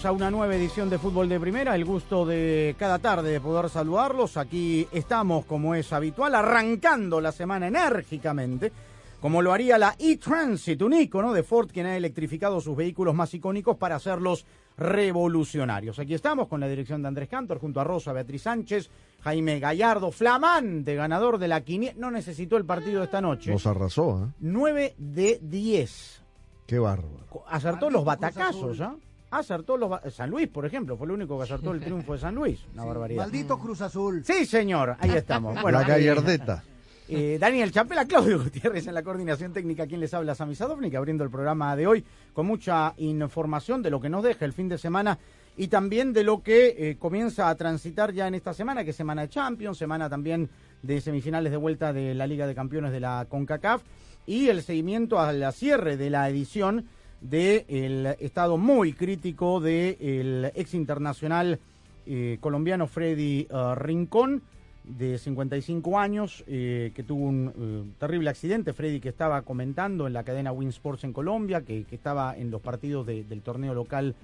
Bienvenidos a una nueva edición de Fútbol de Primera. El gusto de cada tarde de poder saludarlos. Aquí estamos, como es habitual, arrancando la semana enérgicamente, como lo haría la e-Transit, un ícono de Ford, quien ha electrificado sus vehículos más icónicos para hacerlos revolucionarios. Aquí estamos con la dirección de Andrés Cantor, junto a Rosa Beatriz Sánchez, Jaime Gallardo, flamante ganador de la quiniela. No necesitó el partido de esta noche. Nos arrasó, ¿eh? 9 de 10. Qué bárbaro. Acertó los batacazos, ¿ah? Acertó los San Luis, por ejemplo, fue el único que acertó el triunfo de San Luis. Una barbaridad. Maldito Cruz Azul. Sí, señor, ahí estamos. Bueno, la gallardeta. eh, Daniel Chapela, Claudio Gutiérrez en la coordinación técnica, quien les habla, Sami Sadovnik, abriendo el programa de hoy con mucha información de lo que nos deja el fin de semana y también de lo que eh, comienza a transitar ya en esta semana, que es semana de Champions, semana también de semifinales de vuelta de la Liga de Campeones de la CONCACAF y el seguimiento al cierre de la edición del estado muy crítico del ex internacional eh, colombiano Freddy eh, Rincón, de 55 años, eh, que tuvo un terrible accidente. Freddy que estaba comentando en la cadena Win Sports en Colombia, que, estaba en los partidos de- del torneo local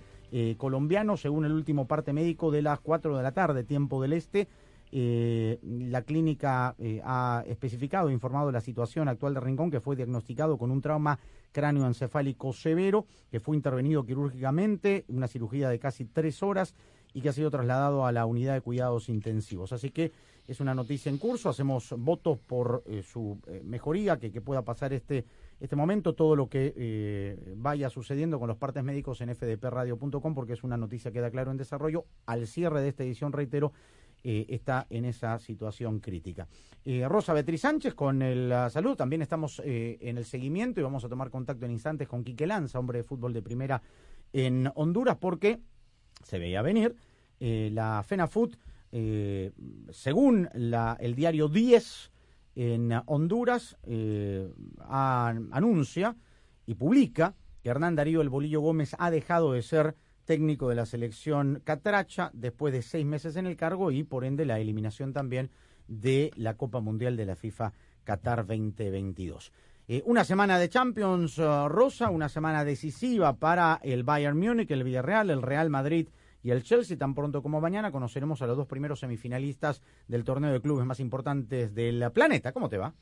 colombiano, según el último parte médico de las 4 de la tarde, tiempo del este. La clínica ha especificado, informado de la situación actual de Rincón, que fue diagnosticado con un trauma cráneoencefálico severo, que fue intervenido quirúrgicamente, una cirugía de casi tres horas y que ha sido trasladado a la unidad de cuidados intensivos. Así que es una noticia en curso, hacemos votos por eh, su eh, mejoría, que, pueda pasar este, este momento, todo lo que eh, vaya sucediendo con los partes médicos en fdpradio.com, porque es una noticia que queda claro en desarrollo. Al cierre de esta edición, reitero, eh, está en esa situación crítica. Eh, Rosa Beatriz Sánchez con el, la salud, también estamos eh, en el seguimiento y vamos a tomar contacto en instantes con Quique Lanza, hombre de fútbol de primera en Honduras, porque se veía venir la FENAFUT, según la, el diario 10 en Honduras, anuncia y publica que Hernán Darío El Bolillo Gómez ha dejado de ser técnico de la selección catracha después de seis meses en el cargo y por ende la eliminación también de la Copa Mundial de la FIFA Qatar 2022. Eh, una semana de Champions eh, Rosa, una semana decisiva para el Bayern Múnich, el Villarreal, el Real Madrid y el Chelsea. Tan pronto como mañana conoceremos a los dos primeros semifinalistas del torneo de clubes más importantes del planeta. ¿Cómo te va?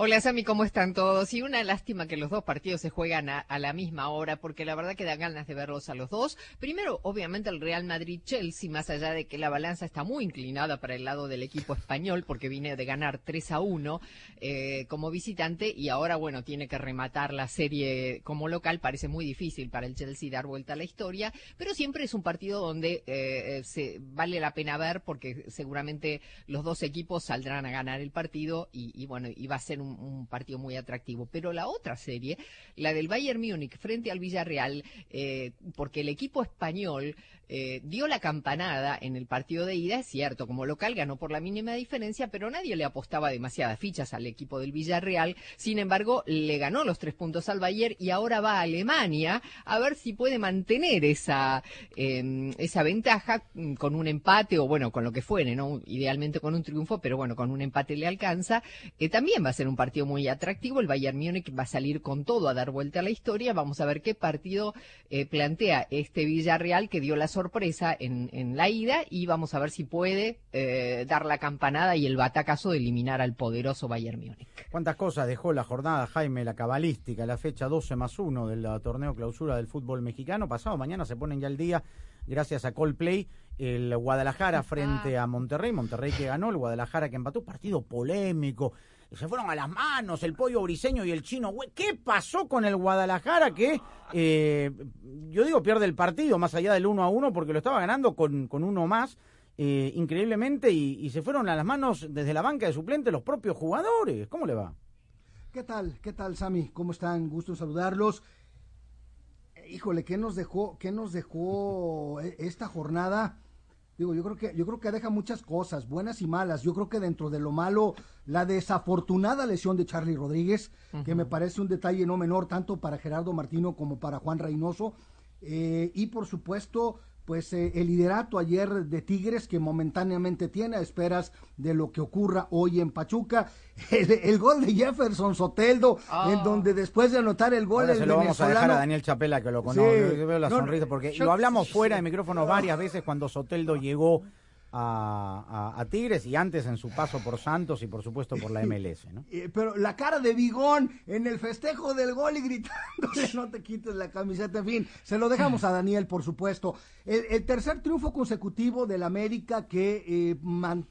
Hola Sami, ¿cómo están todos? Y una lástima que los dos partidos se juegan a, la misma hora, porque la verdad que da ganas de verlos a los dos. Primero, obviamente, el Real Madrid-Chelsea, más allá de que la balanza está muy inclinada para el lado del equipo español, porque viene de ganar 3 a 1 eh, como visitante y ahora, bueno, tiene que rematar la serie como local. Parece muy difícil para el Chelsea dar vuelta a la historia, pero siempre es un partido donde eh, se, vale la pena ver, porque seguramente los dos equipos saldrán a ganar el partido y bueno, y va a ser un, un partido muy atractivo. Pero la otra serie, la del Bayern Múnich frente al Villarreal, eh, porque el equipo español eh, dio la campanada en el partido de ida, es cierto, como local ganó por la mínima diferencia, pero nadie le apostaba demasiadas fichas al equipo del Villarreal. Sin embargo, le ganó los tres puntos al Bayern y ahora va a Alemania a ver si puede mantener esa, eh, esa ventaja mm, con un empate o bueno, con lo que fuere, ¿no? Idealmente con un triunfo, pero bueno, con un empate le alcanza. Eh, también va a ser un partido muy atractivo. El Bayern Múnich va a salir con todo a dar vuelta a la historia. Vamos a ver qué partido eh, plantea este Villarreal que dio la sorpresa en, en la ida y vamos a ver si puede eh, dar la campanada y el batacazo de eliminar al poderoso Bayern Múnich. ¿Cuántas cosas dejó la jornada, Jaime, la cabalística, la fecha 12 más 1 del uh, torneo clausura del fútbol mexicano? Pasado mañana se ponen ya el día gracias a Coldplay, el Guadalajara frente a Monterrey, Monterrey que ganó, el Guadalajara que empató, partido polémico, se fueron a las manos el pollo briseño y el chino. ¿Qué pasó con el Guadalajara que, eh, yo digo, pierde el partido más allá del 1 a 1 porque lo estaba ganando con, con uno más? Eh, increíblemente y, se fueron a las manos desde la banca de suplente los propios jugadores. ¿Cómo le va? ¿Qué tal? ¿Qué tal, Sami? ¿Cómo están? Gusto saludarlos. Eh, Híjole, ¿qué nos dejó, qué nos dejó esta jornada? Digo, yo creo que yo creo que deja muchas cosas, buenas y malas. Yo creo que dentro de lo malo, la desafortunada lesión de Charlie Rodríguez, que me parece un detalle no menor tanto para Gerardo Martino como para Juan Reynoso, eh, y por supuesto pues eh, el liderato ayer de Tigres que momentáneamente tiene a esperas de lo que ocurra hoy en Pachuca. El, el gol de Jefferson Soteldo, Ah. en donde después de anotar el gol Ahora el se lo vamos a dejar a venezolano- Daniel Chapela que lo conoce. Sí. Yo veo la No, sonrisa porque yo- lo hablamos fuera de micrófonos varias veces cuando Soteldo llegó a, a- Tigres y antes en su paso por Santos y por supuesto por la MLS, ¿no? Pero la cara de Bigón en el festejo del gol y gritándole no te quites la camiseta, en fin, se lo dejamos a Daniel, por supuesto. El, tercer triunfo consecutivo del América que eh,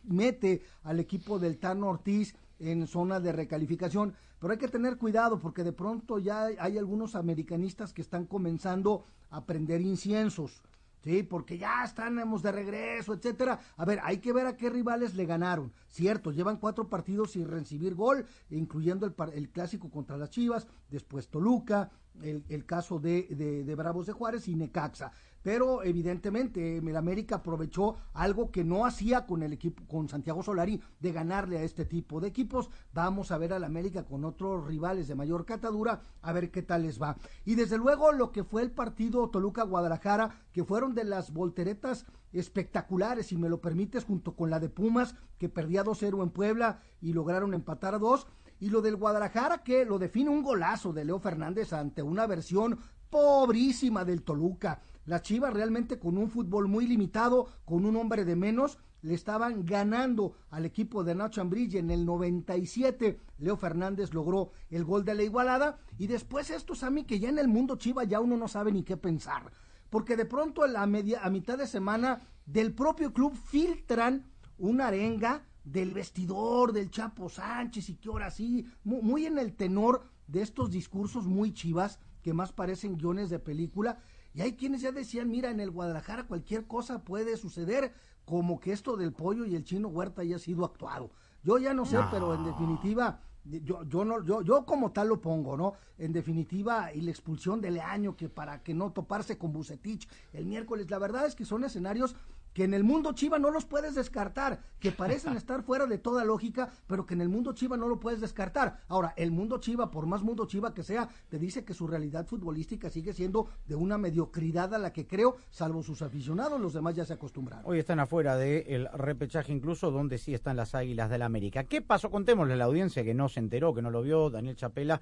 mete al equipo del Tano Ortiz en zona de recalificación, pero hay que tener cuidado porque de pronto ya hay, hay algunos americanistas que están comenzando a prender inciensos. Sí, porque ya estamos de regreso, etcétera. A ver, hay que ver a qué rivales le ganaron. Cierto, llevan cuatro partidos sin recibir gol, incluyendo el, el clásico contra las Chivas, después Toluca, el, caso de- de Bravos de Juárez y Necaxa. Pero evidentemente el América aprovechó algo que no hacía con el equipo, con Santiago Solari, de ganarle a este tipo de equipos. Vamos a ver al América con otros rivales de mayor catadura, a ver qué tal les va. Y desde luego lo que fue el partido Toluca-Guadalajara, que fueron de las volteretas espectaculares, si me lo permites, junto con la de Pumas, que perdía 2-0 en Puebla y lograron empatar a 2. Y lo del Guadalajara, que lo define un golazo de Leo Fernández ante una versión pobrísima del Toluca. Las Chivas realmente con un fútbol muy limitado, con un hombre de menos, le estaban ganando al equipo de Nacho Ambriz en el 97. Leo Fernández logró el gol de la igualada y después estos a mí que ya en el mundo Chiva ya uno no sabe ni qué pensar. Porque de pronto a, la media, a mitad de semana del propio club filtran una arenga del vestidor del Chapo Sánchez y que ahora sí, mu- muy, en el tenor de estos discursos muy chivas que más parecen guiones de película. Y hay quienes ya decían, mira, en el Guadalajara cualquier cosa puede suceder, como que esto del pollo y el chino Huerta haya sido actuado. Yo ya no sé, pero en definitiva, yo, yo no, yo, yo como tal lo pongo, ¿no? En definitiva, y la expulsión de Leaño, que para que no toparse con Bucetich el miércoles, la verdad es que son escenarios que en el mundo Chiva no los puedes descartar, que parecen estar fuera de toda lógica, pero que en el mundo Chiva no lo puedes descartar. Ahora, el mundo Chiva, por más mundo Chiva que sea, te dice que su realidad futbolística sigue siendo de una mediocridad a la que creo, salvo sus aficionados, los demás ya se acostumbraron. Hoy están afuera del repechaje incluso donde sí están las Águilas del la América. ¿Qué pasó? Contémosle a la audiencia que no se enteró, que no lo vio, Daniel Chapela,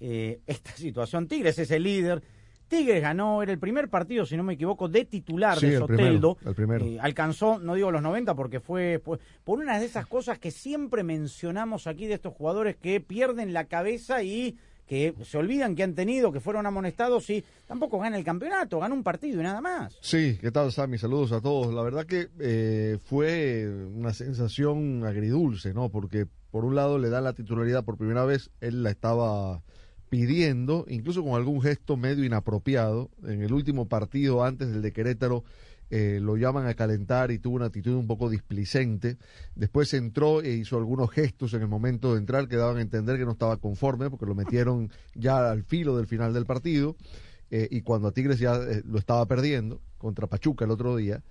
eh, esta situación. Tigres es el líder. Tigres ganó, era el primer partido, si no me equivoco, de titular Sí, de el Soteldo. primero, el primero. Eh, alcanzó, no digo los 90, porque fue por una de esas cosas que siempre mencionamos aquí de estos jugadores que pierden la cabeza y que se olvidan que han tenido, que fueron amonestados y tampoco gana el campeonato, gana un partido y nada más. Sí, ¿qué tal, Sammy? Saludos a todos. La verdad que eh, fue una sensación agridulce, ¿no? Porque por un lado le da la titularidad por primera vez, él la estaba pidiendo, incluso con algún gesto medio inapropiado. En el último partido, antes del de Querétaro, eh, lo llaman a calentar y tuvo una actitud un poco displicente. Después entró e hizo algunos gestos en el momento de entrar que daban a entender que no estaba conforme porque lo metieron ya al filo del final del partido. Eh, y cuando a Tigres ya eh, lo estaba perdiendo contra Pachuca el otro día,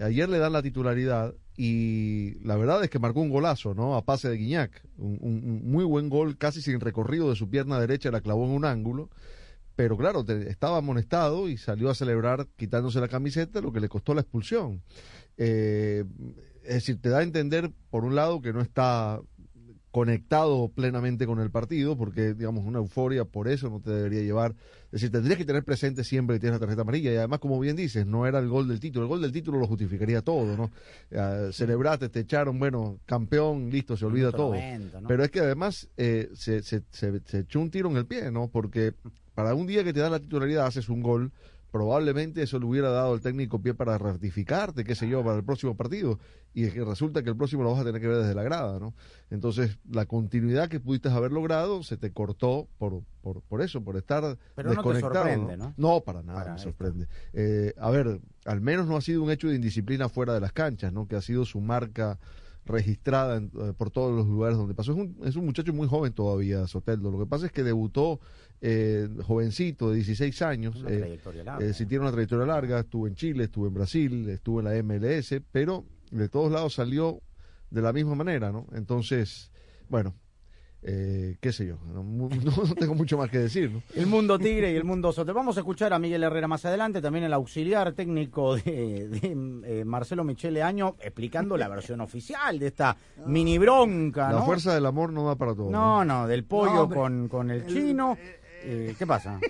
ayer le dan la titularidad y la verdad es que marcó un golazo, ¿no? A pase de Guiñac, un, muy buen gol, casi sin recorrido de su pierna derecha, la clavó en un ángulo, pero claro, estaba amonestado y salió a celebrar quitándose la camiseta, lo que le costó la expulsión. Eh, es decir, te da a entender, por un lado, que no está conectado plenamente con el partido, porque, digamos, una euforia por eso no te debería llevar. Es decir, tendrías que tener presente siempre que tienes la tarjeta amarilla. Y además, como bien dices, no era el gol del título. El gol del título lo justificaría todo, ¿no? Eh, celebraste, te echaron, bueno, campeón, listo, se olvida todo. 90, ¿no? Pero es que además eh, se, se, se, se echó un tiro en el pie, ¿no? Porque para un día que te da la titularidad haces un gol, probablemente eso le hubiera dado al técnico pie para ratificarte, qué sé yo, para el próximo partido. Y es que resulta que el próximo lo vas a tener que ver desde la grada, ¿no? Entonces, la continuidad que pudiste haber logrado se te cortó por, por, por eso, por estar Pero no te desconectado. sorprende, ¿no? No, para nada Para me sorprende. Eh, a ver, al menos no ha sido un hecho de indisciplina fuera de las canchas, ¿no? Que ha sido su marca registrada en- eh, por todos los lugares donde pasó. Es un, es un muchacho muy joven todavía, Soteldo. Lo que pasa es que debutó eh, jovencito, de 16 años. Una eh, trayectoria larga. eh, sí tiene una trayectoria larga, estuvo en Chile, estuvo en Brasil, estuvo en la MLS, pero de todos lados salió de la misma manera, ¿no? Entonces, bueno, eh, qué sé yo, no, mu- no- no tengo mucho más que decir, ¿no? El mundo tigre y el mundo sote. Vamos a escuchar a Miguel Herrera más adelante, también el auxiliar técnico de, de, eh, Marcelo Michele Año, explicando la versión oficial de esta mini bronca, La fuerza del amor no da para todo. No, no, del pollo No, hombre. con, con el, El- chino. Eh, ¿Qué pasa?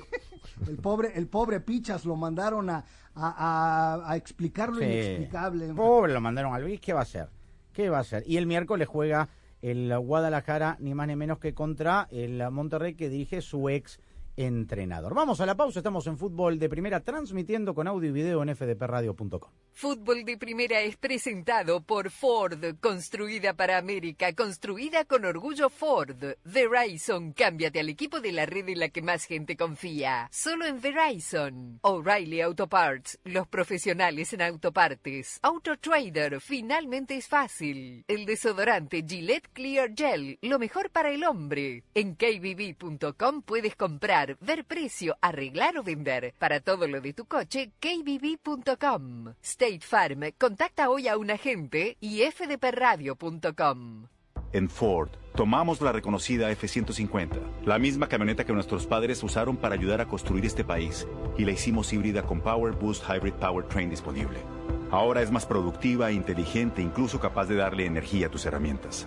El pobre, el pobre Pichas lo mandaron a, a, a- a explicar lo Sí. inexplicable. Pobre, lo mandaron al BIS. ¿Qué va a hacer? ¿Qué va a hacer? Y el miércoles juega el Guadalajara, ni más ni menos que contra el Monterrey que dirige su ex entrenador. Vamos a la pausa, estamos en fútbol de primera, transmitiendo con audio y video en fdpradio.com. Fútbol de Primera es presentado por Ford, construida para América, construida con orgullo Ford. Verizon, cámbiate al equipo de la red en la que más gente confía. Solo en Verizon. O'Reilly Auto Parts, los profesionales en autopartes. Auto Trader, finalmente es fácil. El desodorante Gillette Clear Gel, lo mejor para el hombre. En kbb.com puedes comprar, ver precio, arreglar o vender. Para todo lo de tu coche, kbb.com. State Farm, contacta hoy a un agente y fdpradio.com. En Ford, tomamos la reconocida F-150, la misma camioneta que nuestros padres usaron para ayudar a construir este país, y la hicimos híbrida con Power Boost Hybrid Powertrain disponible. Ahora es más productiva, inteligente, incluso capaz de darle energía a tus herramientas.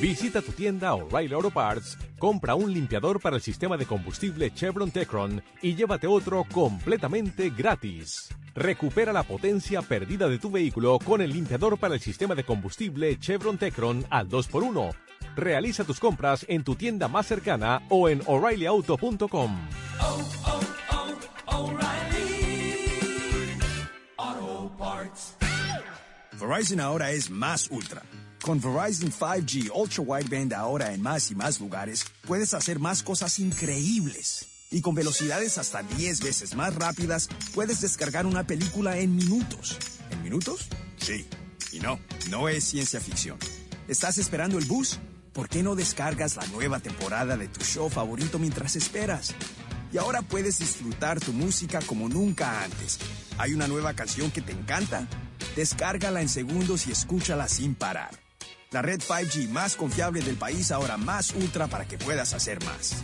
Visita tu tienda O'Reilly Auto Parts, compra un limpiador para el sistema de combustible Chevron Tecron y llévate otro completamente gratis. Recupera la potencia perdida de tu vehículo con el limpiador para el sistema de combustible Chevron Tecron al 2x1. Realiza tus compras en tu tienda más cercana o en o'ReillyAuto.com. Verizon ahora es más ultra. Con Verizon 5G Ultra Wideband ahora en más y más lugares, puedes hacer más cosas increíbles. Y con velocidades hasta 10 veces más rápidas, puedes descargar una película en minutos. ¿En minutos? Sí. Y no, no es ciencia ficción. ¿Estás esperando el bus? ¿Por qué no descargas la nueva temporada de tu show favorito mientras esperas? Y ahora puedes disfrutar tu música como nunca antes. ¿Hay una nueva canción que te encanta? Descárgala en segundos y escúchala sin parar. La red 5G más confiable del país ahora más ultra para que puedas hacer más.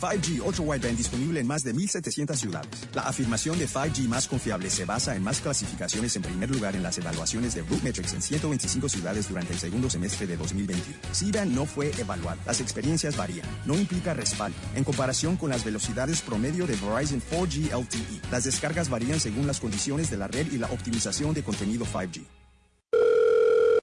5G Ultra Wideband disponible en más de 1.700 ciudades. La afirmación de 5G más confiable se basa en más clasificaciones en primer lugar en las evaluaciones de Rootmetrics en 125 ciudades durante el segundo semestre de 2021. C-Band no fue evaluado. Las experiencias varían. No implica respaldo. En comparación con las velocidades promedio de Verizon 4G LTE, las descargas varían según las condiciones de la red y la optimización de contenido 5G.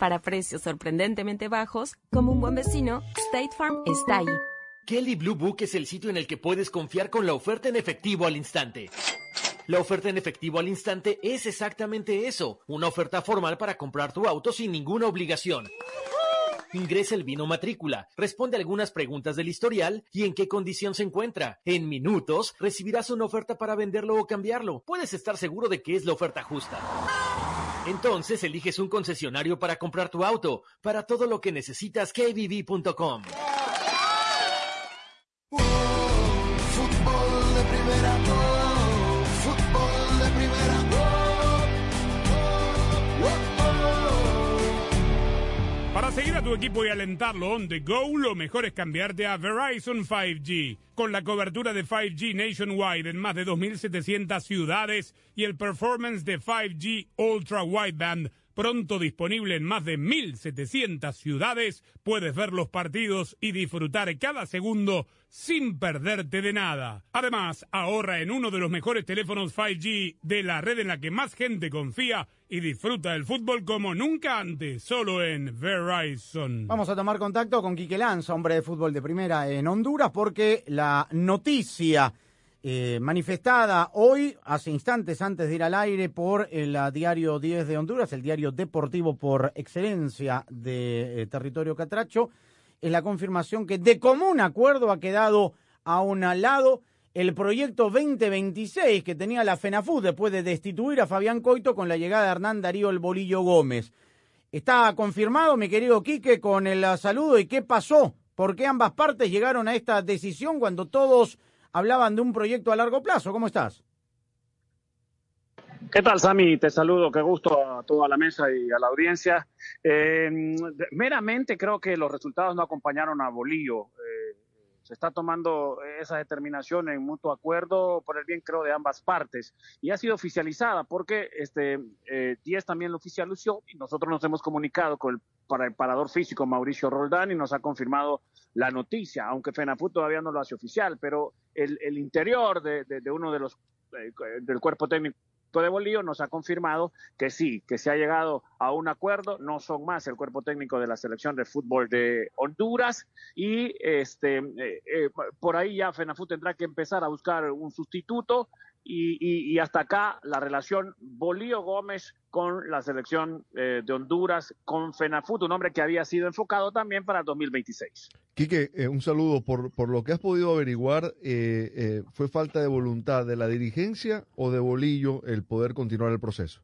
Para precios sorprendentemente bajos, como un buen vecino, State Farm está ahí. Kelly Blue Book es el sitio en el que puedes confiar con la oferta en efectivo al instante. La oferta en efectivo al instante es exactamente eso, una oferta formal para comprar tu auto sin ninguna obligación. Ingresa el vino matrícula, responde algunas preguntas del historial y en qué condición se encuentra. En minutos recibirás una oferta para venderlo o cambiarlo. Puedes estar seguro de que es la oferta justa. Entonces eliges un concesionario para comprar tu auto. Para todo lo que necesitas, kbb.com. Para seguir a tu equipo y alentarlo on the go, lo mejor es cambiarte a Verizon 5G. Con la cobertura de 5G nationwide en más de 2.700 ciudades y el performance de 5G Ultra Wideband pronto disponible en más de 1.700 ciudades, puedes ver los partidos y disfrutar cada segundo sin perderte de nada. Además, ahorra en uno de los mejores teléfonos 5G de la red en la que más gente confía y disfruta del fútbol como nunca antes, solo en Verizon. Vamos a tomar contacto con Quique Lanza, hombre de fútbol de primera en Honduras, porque la noticia eh, manifestada hoy, hace instantes antes de ir al aire, por el ah, diario 10 de Honduras, el diario deportivo por excelencia de eh, territorio catracho, es la confirmación que de común acuerdo ha quedado a un lado el proyecto 2026 que tenía la FENAFUD después de destituir a Fabián Coito con la llegada de Hernán Darío El Bolillo Gómez. Está confirmado, mi querido Quique, con el ah, saludo. Y qué pasó, por qué ambas partes llegaron a esta decisión cuando todos hablaban de un proyecto a largo plazo. ¿Cómo estás? ¿Qué tal, Sami? Te saludo, qué gusto a toda la mesa y a la audiencia. Eh, meramente creo que los resultados no acompañaron a Bolillo. Eh, se está tomando esa determinación en mutuo acuerdo por el bien, creo, de ambas partes. Y ha sido oficializada porque este eh, 10 también lo oficializó y nosotros nos hemos comunicado con el preparador físico Mauricio Roldán y nos ha confirmado la noticia, aunque FENAFUT todavía no lo hace oficial, pero el, interior de, uno de los eh, del cuerpo técnico de Bolívar nos ha confirmado que sí, que se ha llegado a un acuerdo, no son más el cuerpo técnico de la selección de fútbol de Honduras y este eh, eh, por ahí ya FENAFUT tendrá que empezar a buscar un sustituto y hasta acá la relación Bolío Gómez con la selección eh, de Honduras, con FENAFUT, un hombre que había sido enfocado también para el 2026. Quique, eh, un saludo. Por, por lo que has podido averiguar, eh, eh, ¿fue falta de voluntad de la dirigencia o de Bolillo el poder continuar el proceso?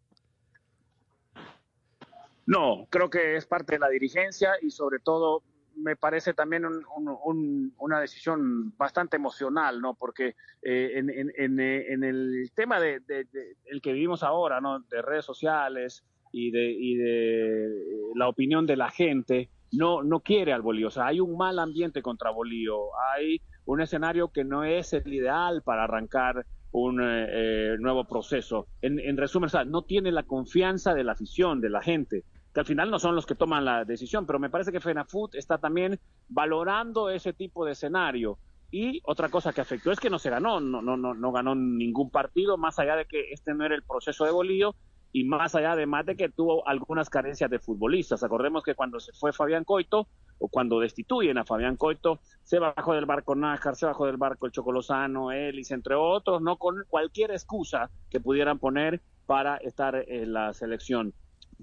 No, creo que es parte de la dirigencia y sobre todo me parece también un, un, un, una decisión bastante emocional, ¿no? Porque eh, en, en, el tema de, de, el que vivimos ahora, ¿no? De redes sociales y de, y de la opinión de la gente, no, no quiere al Bolío. O sea, hay un mal ambiente contra Bolío. Hay un escenario que no es el ideal para arrancar un eh, nuevo proceso. En, en resumen, o sea, no tiene la confianza de la afición, de la gente que al final no son los que toman la decisión, pero me parece que FENAFUT está también valorando ese tipo de escenario. Y otra cosa que afectó es que no se ganó, no, no, no, no ganó ningún partido, más allá de que este no era el proceso de Bolío y más allá además de que tuvo algunas carencias de futbolistas. Acordemos que cuando se fue Fabián Coito, o cuando destituyen a Fabián Coito, se bajó del barco Nájar, se bajó del barco el Chocolozano, Ellis, entre otros, no con cualquier excusa que pudieran poner para estar en la selección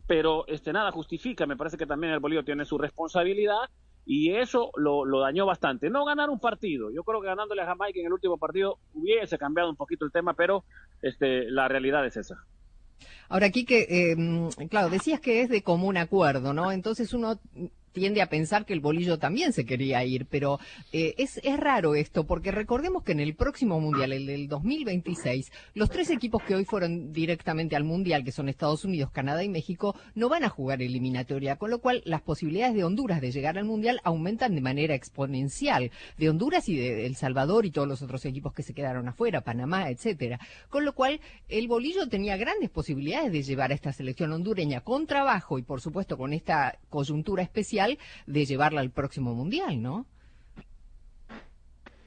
pero este nada justifica, me parece que también el Bolívar tiene su responsabilidad y eso lo, lo, dañó bastante. No ganar un partido, yo creo que ganándole a Jamaica en el último partido hubiese cambiado un poquito el tema, pero este, la realidad es esa. Ahora, aquí que, eh, claro, decías que es de común acuerdo, ¿no? Entonces uno tiende a pensar que el bolillo también se quería ir, pero eh, es, es raro esto, porque recordemos que en el próximo Mundial, el del 2026, los tres equipos que hoy fueron directamente al Mundial, que son Estados Unidos, Canadá y México, no van a jugar eliminatoria, con lo cual las posibilidades de Honduras de llegar al Mundial aumentan de manera exponencial, de Honduras y de El Salvador y todos los otros equipos que se quedaron afuera, Panamá, etcétera. Con lo cual, el bolillo tenía grandes posibilidades de llevar a esta selección hondureña con trabajo y, por supuesto, con esta coyuntura especial de llevarla al próximo mundial, ¿no?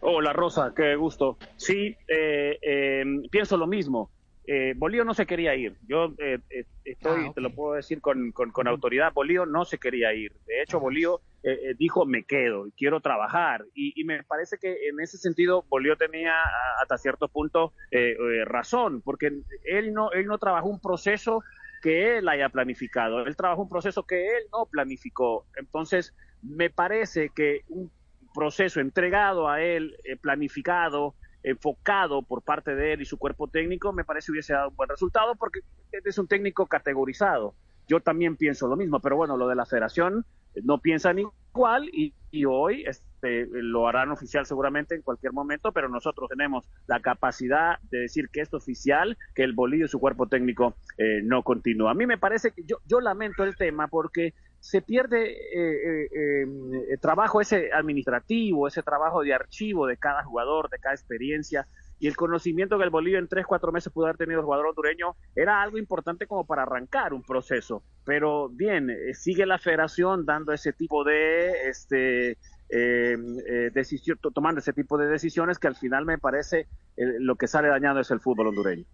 Hola Rosa, qué gusto. Sí, eh, eh, pienso lo mismo. Eh, Bolío no se quería ir. Yo eh, estoy, Ah, te lo puedo decir con, con, con autoridad, Bolío no se quería ir. De hecho, Bolío eh, eh, dijo, me quedo, quiero trabajar. Y, y me parece que en ese sentido Bolío tenía hasta cierto punto eh, razón, porque él no, él no trabajó un proceso que él haya planificado, él trabajó un proceso que él no planificó. Entonces, me parece que un proceso entregado a él, eh, planificado, enfocado por parte de él y su cuerpo técnico, me parece hubiese dado un buen resultado porque es un técnico categorizado. Yo también pienso lo mismo, pero bueno, lo de la federación eh, no piensan igual y, y hoy este, lo harán oficial seguramente en cualquier momento, pero nosotros tenemos la capacidad de decir que es oficial, que el bolillo y su cuerpo técnico eh, no continúa. A mí me parece que yo, yo lamento el tema porque se pierde eh, eh, eh, trabajo ese administrativo, ese trabajo de archivo de cada jugador, de cada experiencia. Y el conocimiento que el Bolillo en tres, cuatro meses pudo haber tenido el jugador hondureño era algo importante como para arrancar un proceso. Pero bien, eh, sigue la federación dando ese tipo de este, eh, eh, decisión, to- tomando ese tipo de decisiones que al final me parece eh, lo que sale dañado es el fútbol hondureño.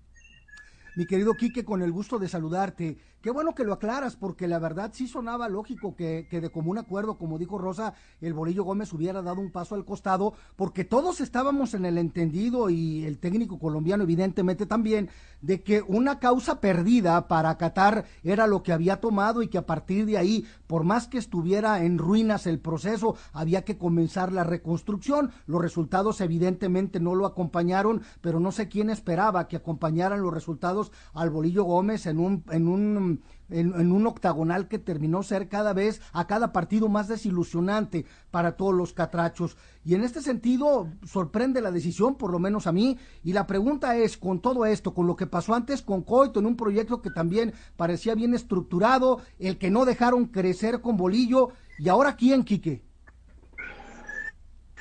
Mi querido Quique, con el gusto de saludarte. Qué bueno que lo aclaras, porque la verdad sí sonaba lógico que, que de común acuerdo, como dijo Rosa, el Bolillo Gómez hubiera dado un paso al costado, porque todos estábamos en el entendido y el técnico colombiano evidentemente también, de que una causa perdida para Qatar era lo que había tomado y que a partir de ahí, por más que estuviera en ruinas el proceso, había que comenzar la reconstrucción. Los resultados evidentemente no lo acompañaron, pero no sé quién esperaba que acompañaran los resultados al Bolillo Gómez en un, en un en, un octagonal que terminó ser cada vez a cada partido más desilusionante para todos los catrachos. Y en este sentido sorprende la decisión, por lo menos a mí. Y la pregunta es, con todo esto, con lo que pasó antes con Coito en un proyecto que también parecía bien estructurado, el que no dejaron crecer con Bolillo, ¿y ahora quién, Quique?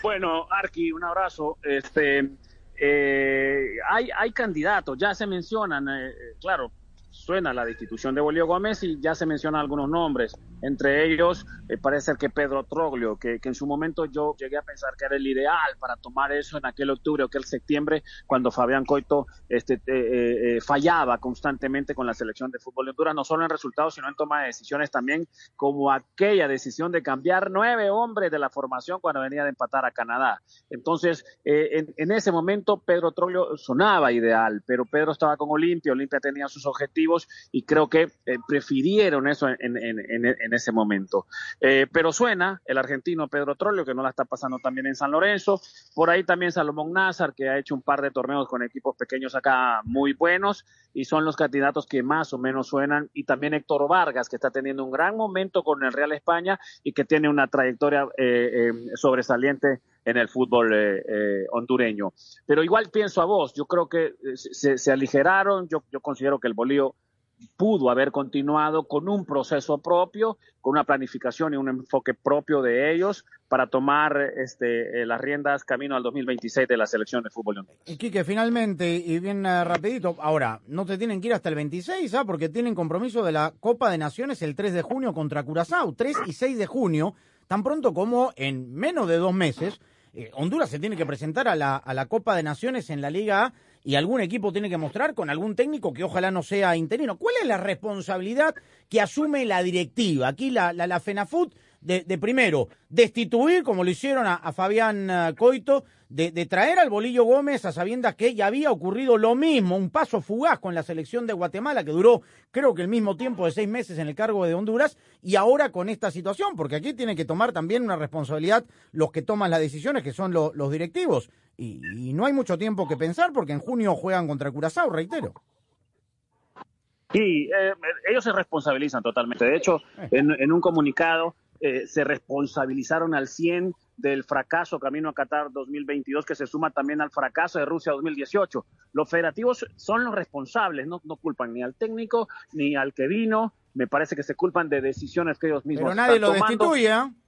Bueno, Arqui, un abrazo. Este, eh, hay, hay candidatos, ya se mencionan, eh, claro, suena la destitución de Bolívar Gómez y ya se mencionan algunos nombres. Entre ellos, eh, parece que Pedro Troglio, que, que, en su momento yo llegué a pensar que era el ideal para tomar eso en aquel octubre o aquel septiembre, cuando Fabián Coito este, eh, eh, fallaba constantemente con la selección de fútbol de Honduras, no solo en resultados, sino en toma de decisiones también, como aquella decisión de cambiar nueve hombres de la formación cuando venía de empatar a Canadá. Entonces, eh, en, en, ese momento Pedro Troglio sonaba ideal, pero Pedro estaba con Olimpia, Olimpia tenía sus objetivos y creo que eh, prefirieron eso en, ese momento. Eh, pero suena el argentino Pedro Troglio, que no la está pasando también en San Lorenzo, por ahí también Salomón Nazar, que ha hecho un par de torneos con equipos pequeños acá muy buenos, y son los candidatos que más o menos suenan, y también Héctor Vargas, que está teniendo un gran momento con el Real España y que tiene una trayectoria eh, sobresaliente en el fútbol eh, eh, hondureño. Pero igual pienso a vos, yo creo que se, se aligeraron, yo, yo, considero que el Bolío pudo haber continuado con un proceso propio, con una planificación y un enfoque propio de ellos para tomar este, las riendas camino al 2026 de la selección de fútbol hondureño. Y Quique, finalmente, y bien rapidito, ahora, no te tienen que ir hasta el 26, ¿ah? porque tienen compromiso de la Copa de Naciones el 3 de junio contra Curazao, 3 y 6 de junio, tan pronto como en menos de dos meses, eh, Honduras se tiene que presentar a la, Copa de Naciones en la Liga A y algún equipo tiene que mostrar con algún técnico que ojalá no sea interino. ¿Cuál es la responsabilidad que asume la directiva? Aquí la, la, la FENAFUT de, de, primero destituir, como lo hicieron a, a Fabián uh, Coito, de, de, traer al Bolillo Gómez a sabiendas que ya había ocurrido lo mismo, un paso fugaz con la selección de Guatemala, que duró creo que el mismo tiempo de seis meses en el cargo de Honduras, y ahora con esta situación, porque aquí tienen que tomar también una responsabilidad los que toman las decisiones, que son lo, los directivos. Y, y, no hay mucho tiempo que pensar, porque en junio juegan contra Curazao, reitero. Sí, eh, ellos se responsabilizan totalmente. De hecho, en, en un comunicado, eh, se responsabilizaron al 100 del fracaso camino a Qatar 2022, que se suma también al fracaso de Rusia 2018. Los federativos son los responsables, no, no culpan ni al técnico ni al que vino, me parece que se culpan de decisiones que ellos mismos Pero nadie están lo tomando. destituye. Que-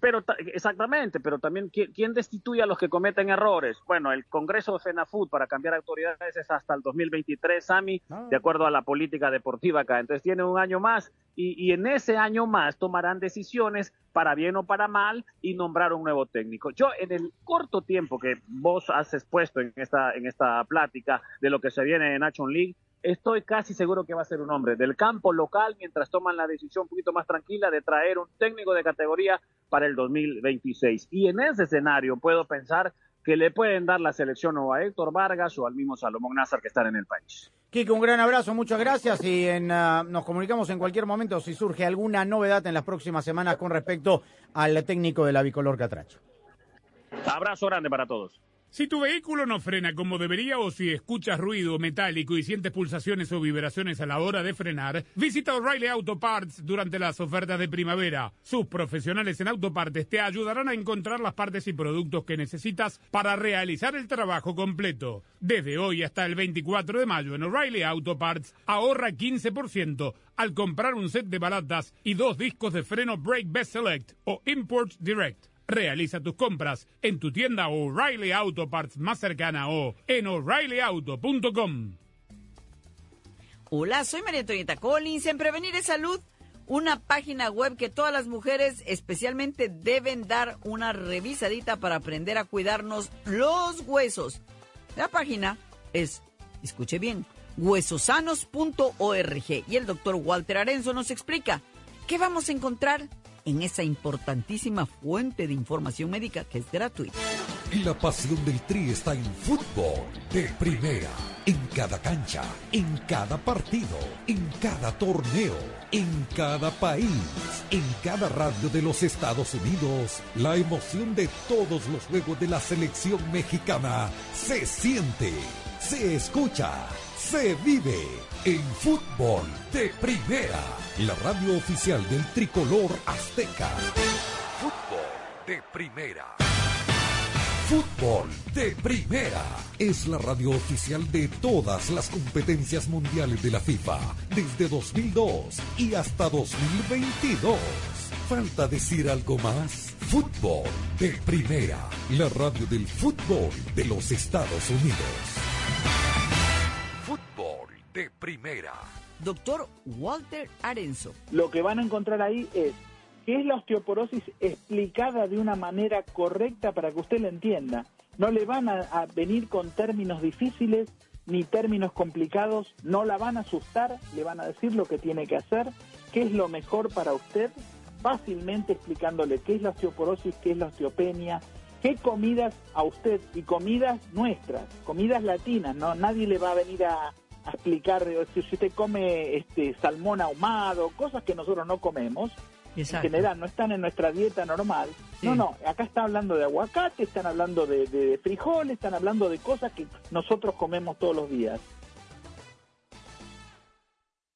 Pero ta- exactamente, pero también ¿quién, destituye a los que cometen errores? Bueno, el Congreso de FENAFUT para cambiar autoridades es hasta el 2023, Sami, de acuerdo a la política deportiva acá. Entonces tiene un año más y, y en ese año más tomarán decisiones para bien o para mal y nombrar un nuevo técnico. Yo en el corto tiempo que vos has expuesto en esta en esta plática de lo que se viene en Nation League, estoy casi seguro que va a ser un hombre del campo local mientras toman la decisión un poquito más tranquila de traer un técnico de categoría para el 2026. Y en ese escenario puedo pensar que le pueden dar la selección o a Héctor Vargas o al mismo Salomón Nazar que están en el país. Kike, un gran abrazo, muchas gracias y en, ah, nos comunicamos en cualquier momento si surge alguna novedad en las próximas semanas con respecto al técnico de la bicolor Catracho. Abrazo grande para todos. Si tu vehículo no frena como debería o si escuchas ruido metálico y sientes pulsaciones o vibraciones a la hora de frenar, visita O'Reilly Auto Parts durante las ofertas de primavera. Sus profesionales en autopartes te ayudarán a encontrar las partes y productos que necesitas para realizar el trabajo completo. Desde hoy hasta el 24 de mayo en O'Reilly Auto Parts ahorra 15% al comprar un set de balatas y dos discos de freno Brake Best Select o Import Direct. Realiza tus compras en tu tienda O'Reilly Auto Parts más cercana o en o'ReillyAuto.com. Hola, soy María Antonieta Collins en Prevenir es Salud, una página web que todas las mujeres especialmente deben dar una revisadita para aprender a cuidarnos los huesos. La página es, escuche bien, huesosanos.org y el doctor Walter Arenzo nos explica qué vamos a encontrar en esa importantísima fuente de información médica que es gratuita. La pasión del Tri está en fútbol de primera. En cada cancha, en cada partido, en cada torneo, en cada país, en cada radio de los Estados Unidos. La emoción de todos los juegos de la selección mexicana se siente, se escucha, se vive en fútbol de primera. La radio oficial del tricolor azteca. Fútbol de primera. Fútbol de Primera es la radio oficial de todas las competencias mundiales de la FIFA desde 2002 y hasta 2022. ¿Falta decir algo más? Fútbol de Primera, la radio del fútbol de los Estados Unidos. Fútbol de Primera. Doctor Walter Arenzo. Lo que van a encontrar ahí es qué es la osteoporosis explicada de una manera correcta para que usted la entienda. No le van a, a venir con términos difíciles ni términos complicados, no la van a asustar, le van a decir lo que tiene que hacer, qué es lo mejor para usted, fácilmente explicándole qué es la osteoporosis, qué es la osteopenia, qué comidas a usted y comidas nuestras, comidas latinas, no nadie le va a venir a, a explicar si usted come este salmón ahumado, cosas que nosotros no comemos, Exacto. en general no están en nuestra dieta normal. No, no, acá está hablando de aguacate, están hablando de, de frijoles, están hablando de cosas que nosotros comemos todos los días.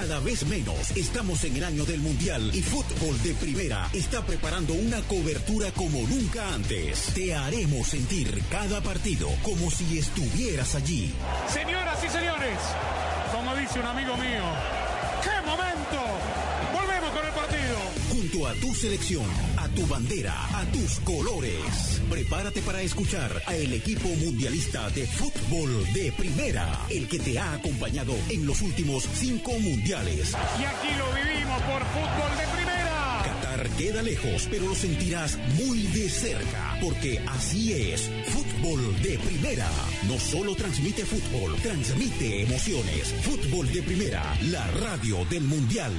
cada vez menos. Estamos en el año del Mundial y Fútbol de Primera está preparando una cobertura como nunca antes. Te haremos sentir cada partido como si estuvieras allí. Señoras y señores, como dice un amigo mío, ¡qué momento! Volvemos con el partido. Junto a tu selección, tu bandera, a tus colores. Prepárate para escuchar a el equipo mundialista de fútbol de primera, el que te ha acompañado en los últimos cinco mundiales. Y aquí lo vivimos por fútbol de primera. Qatar queda lejos, pero lo sentirás muy de cerca, porque así es, fútbol de primera. No solo transmite fútbol, transmite emociones. Fútbol de primera, la radio del mundial.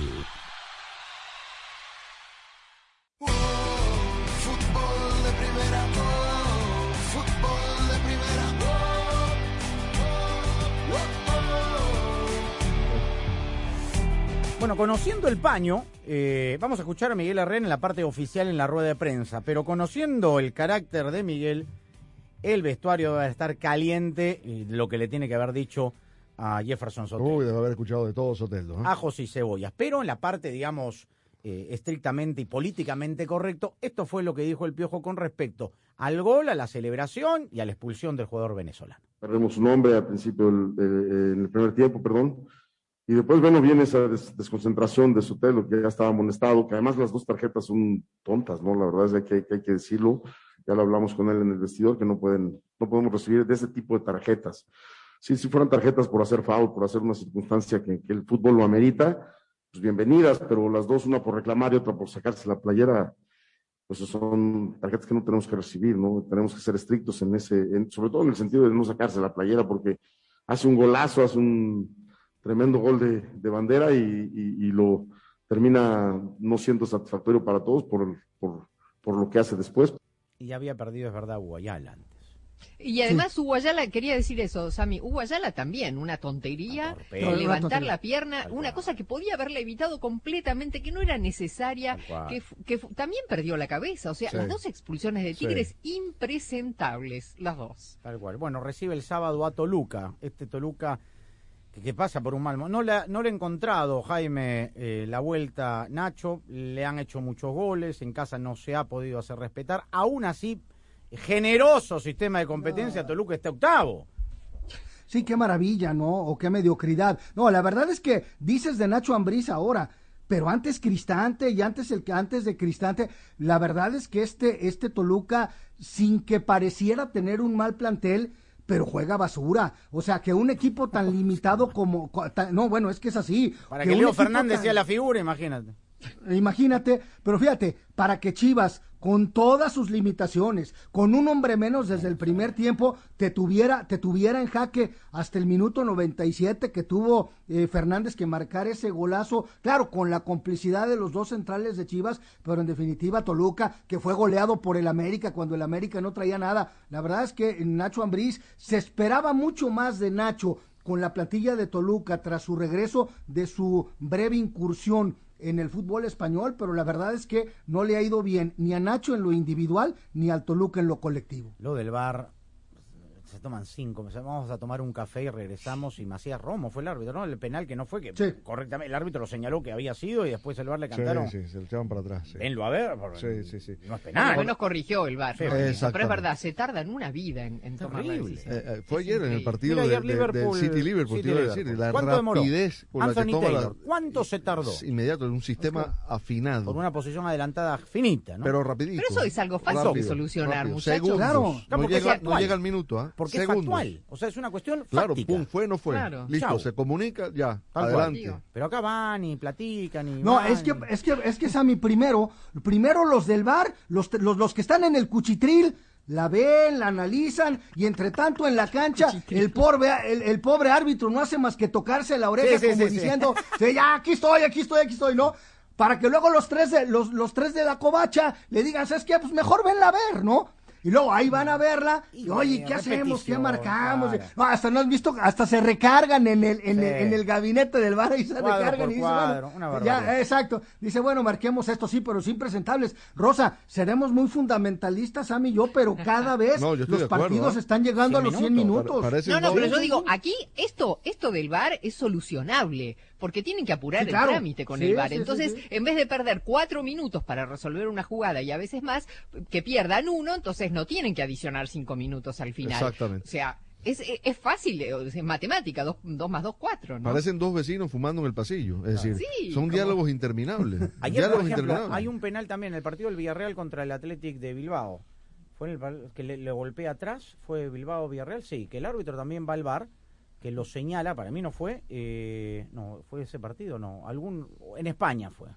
Conociendo el paño, eh, vamos a escuchar a Miguel Herrera en la parte oficial en la rueda de prensa, pero conociendo el carácter de Miguel, el vestuario va a estar caliente, y lo que le tiene que haber dicho a Jefferson Sotelo. Uy, debe haber escuchado de todo Soteldo. ¿eh? Ajos y cebollas. Pero en la parte, digamos, eh, estrictamente y políticamente correcto, esto fue lo que dijo el Piojo con respecto al gol, a la celebración y a la expulsión del jugador venezolano. perdemos un hombre al principio del, de- en el primer tiempo, perdón. Y después, bueno, viene esa des- desconcentración de Sotelo, que ya estaba amonestado, que además las dos tarjetas son tontas, ¿no? La verdad es que hay, que decirlo. Ya lo hablamos con él en el vestidor, que no pueden, no podemos recibir de ese tipo de tarjetas. Sí, si fueran tarjetas por hacer foul, por hacer una circunstancia que, el fútbol lo amerita, pues bienvenidas, pero las dos, una por reclamar y otra por sacarse la playera, pues son tarjetas que no tenemos que recibir, ¿no? Tenemos que ser estrictos en ese, sobre todo en el sentido de no sacarse la playera, porque hace un golazo, hace un tremendo gol de, de bandera y, y- y lo termina no siendo satisfactorio para todos por, por, por lo que hace después. Y había perdido, es verdad, Guayala antes. Y además Hugo Ayala, quería decir eso, Sammy, Hugo Ayala también, una tontería, de levantar Una tontería. la pierna, una cosa que podía haberle evitado completamente, que no era necesaria, que, también perdió la cabeza. O sea, Sí. las dos expulsiones de Sí. Tigres impresentables, las dos. Tal cual. Bueno, recibe el sábado a Toluca. Este Toluca que, pasa por un mal momento. No le, ha- no le ha encontrado, Jaime, eh, la vuelta Nacho. Le han hecho muchos goles. En casa no se ha podido hacer respetar. Aún así, generoso sistema de competencia. Toluca está octavo. Sí, qué maravilla, ¿no? O qué mediocridad. No, la verdad es que dices de Nacho Ambriz ahora, pero antes Cristante y antes el que antes de Cristante, la verdad es que este este Toluca sin que pareciera tener un mal plantel, pero juega basura. O sea, que un equipo tan limitado como tan- no, bueno, es que es así. Para que, Leo equipo Fernández tan- sea la figura, imagínate. Imagínate, pero fíjate, para que Chivas, con todas sus limitaciones, con un hombre menos desde el primer tiempo, te tuviera, te tuviera en jaque hasta el minuto 97 que tuvo eh, Fernández que marcar ese golazo, claro, con la complicidad de los dos centrales de Chivas, pero en definitiva Toluca, que fue goleado por el América cuando el América no traía nada. La verdad es que Nacho Ambriz se esperaba mucho más de Nacho con la plantilla de Toluca tras su regreso de su breve incursión en el fútbol español, pero la verdad es que no le ha ido bien ni a Nacho en lo individual ni al Toluca en lo colectivo. Lo del bar, se toman cinco. Vamos a tomar un café y regresamos. Y Macías Romo fue el árbitro, ¿no? El penal que no fue, que correctamente el árbitro lo señaló que había sido y después el bar le cantaron. Sí, sí, se le echaban para atrás. sí. Venlo a ver. Sí, sí, sí. No es Por penal. lo menos corrigió el VAR. Sí, Pero es verdad, se tardan una vida en, en tomar la decisión. Eh, eh, fue ayer en el partido Mira, de, de- Liverpool- del City Liverpool, City iba a Liverpool. decir, la ¿Cuánto demoró? rapidez con la Anthony que toma la- Taylor, ¿cuánto se tardó? Inmediato, en un sistema afinado. Por una posición adelantada finita, ¿no? Pero rapidito. Pero eso es algo fácil de solucionar, muchachos. Claro, no, llega, no llega el minuto, ¿ah? Porque Segundos. es factual. O sea, es una cuestión Claro, fáctica. pum, fue, no fue. Claro. Listo, se comunica, ya, Tal cual. adelante. Pero acá van y platican y No, van es que, y- es que, es que Sammy, primero, primero los del bar, los, los, los que están en el cuchitril, la ven, la analizan, y entre tanto en la cancha, el pobre, el, el pobre árbitro no hace más que tocarse la oreja Sí, sí, como sí, sí. diciendo, "Sí, ya, aquí estoy, aquí estoy, aquí estoy, ¿no? Para que luego los tres de, los, los tres de la covacha le digan, ¿sabes qué? Pues mejor venla a ver, ¿no? Y luego ahí van a verla y, oye, ¿qué hacemos? ¿Qué marcamos? claro. No, hasta no has visto, hasta se recargan en el, en, Sí. el, en el gabinete del bar y se Cuadro recargan y dice, cuadro, bueno, una ya, exacto. Dice, bueno, marquemos esto, sí, pero sin presentables. Rosa, seremos muy fundamentalistas, Sam y yo, pero cada vez No, yo estoy los acuerdo, partidos ¿eh? están llegando 100 a los 100 minutos. minutos. No, no, pero yo digo, aquí esto, esto del VAR es solucionable, porque tienen que apurar Sí, claro. el trámite con Sí, el VAR. Entonces, sí. en vez de perder cuatro minutos para resolver una jugada y a veces más, que pierdan uno, entonces no tienen que adicionar cinco minutos al final. Exactamente. O sea, es, es, es fácil, eh, es matemática, dos, dos más dos, cuatro, ¿no? Parecen dos vecinos fumando en el pasillo. Es decir, Sí, son como- diálogos interminables. Ayer, por diálogos ejemplo, interminables. hay un penal también en el partido del Villarreal contra el Athletic de Bilbao. ¿Fue el que le, le golpea atrás? ¿Fue Bilbao-Villarreal? Sí, que el árbitro también va al bar, que lo señala, para mí no fue, eh, no, fue ese partido, no, algún, en España fue.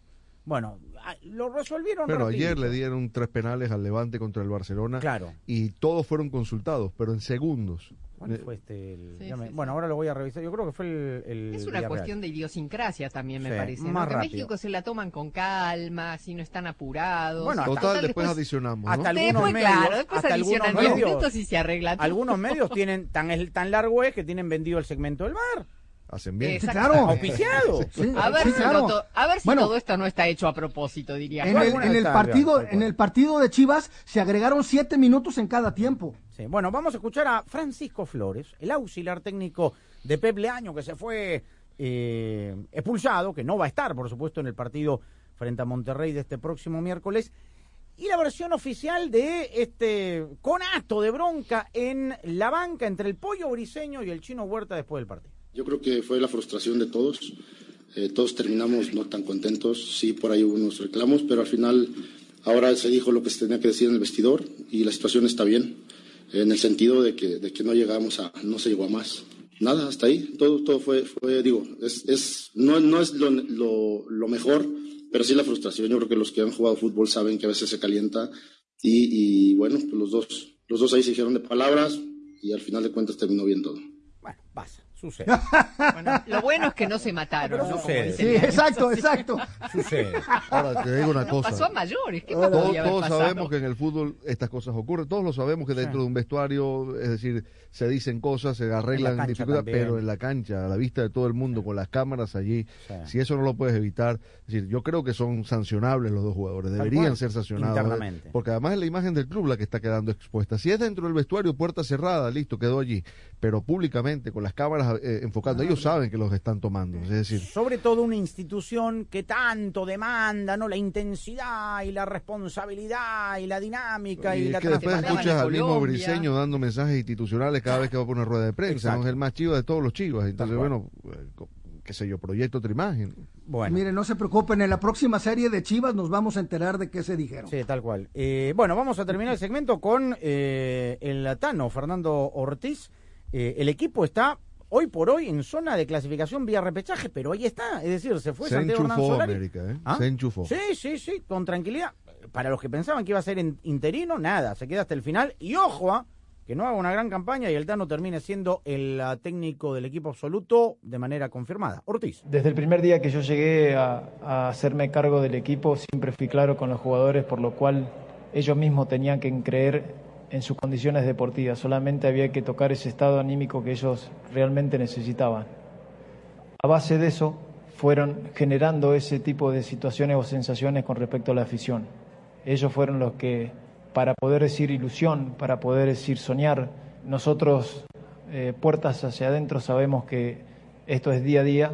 Bueno, lo resolvieron Pero rapidito. ayer le dieron tres penales al Levante contra el Barcelona. Claro. Y todos fueron consultados, pero en segundos. ¿Cuál Eh, fue este? el- Sí, ya me- sí, bueno, ahora lo voy a revisar. Yo creo que fue el. el Es una cuestión de idiosincrasia también, me Sí, parece. ¿no? más Que en rápido. México se la toman con calma, si no están apurados. Bueno, hasta- Total, después adicionamos. ¿no? Hasta algunos Después, medios, claro, después hasta algunos adicionan diez medios, minutos y se arregla todo. algunos medios tienen tan el- tan largo es que tienen vendido el segmento del bar. Hacen bien. Exacto. claro. Auspiciado. Sí, A ver, sí, si, claro. no to- a ver si Bueno, todo esto no está hecho a propósito, diría. En el, en el partido, en el partido de Chivas se agregaron siete minutos en cada tiempo. Sí, bueno, vamos a escuchar a Francisco Flores, el auxiliar técnico de Pep Leaño, que se fue eh, expulsado, que no va a estar, por supuesto, en el partido frente a Monterrey de este próximo miércoles. Y la versión oficial de este conato de bronca en la banca entre el pollo briseño y el chino Huerta después del partido. Yo creo que fue la frustración de todos. Eh, todos terminamos no tan contentos. Sí, por ahí hubo unos reclamos, pero al final ahora se dijo lo que se tenía que decir en el vestidor y la situación está bien, en el sentido de que, no llegamos a, no se llegó a más. Nada, hasta ahí. Todo, fue, digo, es, no, es lo, mejor, pero sí la frustración. Yo creo que los que han jugado fútbol saben que a veces se calienta y, bueno, pues los dos, los dos ahí se dijeron de palabras y al final de cuentas terminó bien todo. Bueno, pasa, sucede. Bueno, lo bueno es que no se mataron, sucede. Sí, exacto, exacto. Sucede. Ahora te digo una No, cosa. pasó a mayores. ¿Qué Todos, haber todos pasado? sabemos que en el fútbol estas cosas ocurren. Todos lo sabemos que dentro de un vestuario, es decir, se dicen cosas, se arreglan dificultades, pero en la cancha, a la vista de todo el mundo, con las cámaras allí, Sí. si eso no lo puedes evitar, es decir, yo creo que son sancionables los dos jugadores, deberían ser sancionados. Porque además es la imagen del club la que está quedando expuesta. Si es dentro del vestuario, puerta cerrada, listo, quedó allí. Pero públicamente, con las cámaras eh, enfocando, ellos saben que los están tomando. Es decir, sobre todo una institución que tanto demanda no la intensidad y la responsabilidad y la dinámica y, Y es la que después escuchas al mismo briseño dando mensajes institucionales cada vez que va por una rueda de prensa, Exacto. ¿no? Es el más chivo de todos los chivas. Entonces, bueno, eh, qué sé yo, proyecto otra imagen. bueno Miren, no se preocupen, en la próxima serie de Chivas nos vamos a enterar de qué se dijeron. sí tal cual Eh, bueno vamos a terminar el segmento con eh, el latano Fernando Ortiz Eh, el equipo está hoy por hoy en zona de clasificación vía repechaje pero ahí está es decir se fue Se Santiago enchufó Solari. América, ¿eh? ¿Ah? Se enchufó. Sí, sí, sí, con tranquilidad. Para los que pensaban que iba a ser en- interino, nada, se queda hasta el final. Y ojo, ah, que no haga una gran campaña y el Tano termine siendo el ah, técnico del equipo absoluto de manera confirmada. Ortiz. Desde el primer día que yo llegué a, a hacerme cargo del equipo, siempre fui claro con los jugadores, por lo cual ellos mismos tenían que creer en sus condiciones deportivas. Solamente había que tocar ese estado anímico que ellos realmente necesitaban. A base de eso, fueron generando ese tipo de situaciones o sensaciones con respecto a la afición. Ellos fueron los que, para poder decir ilusión, para poder decir soñar, nosotros, eh, puertas hacia adentro, sabemos que esto es día a día.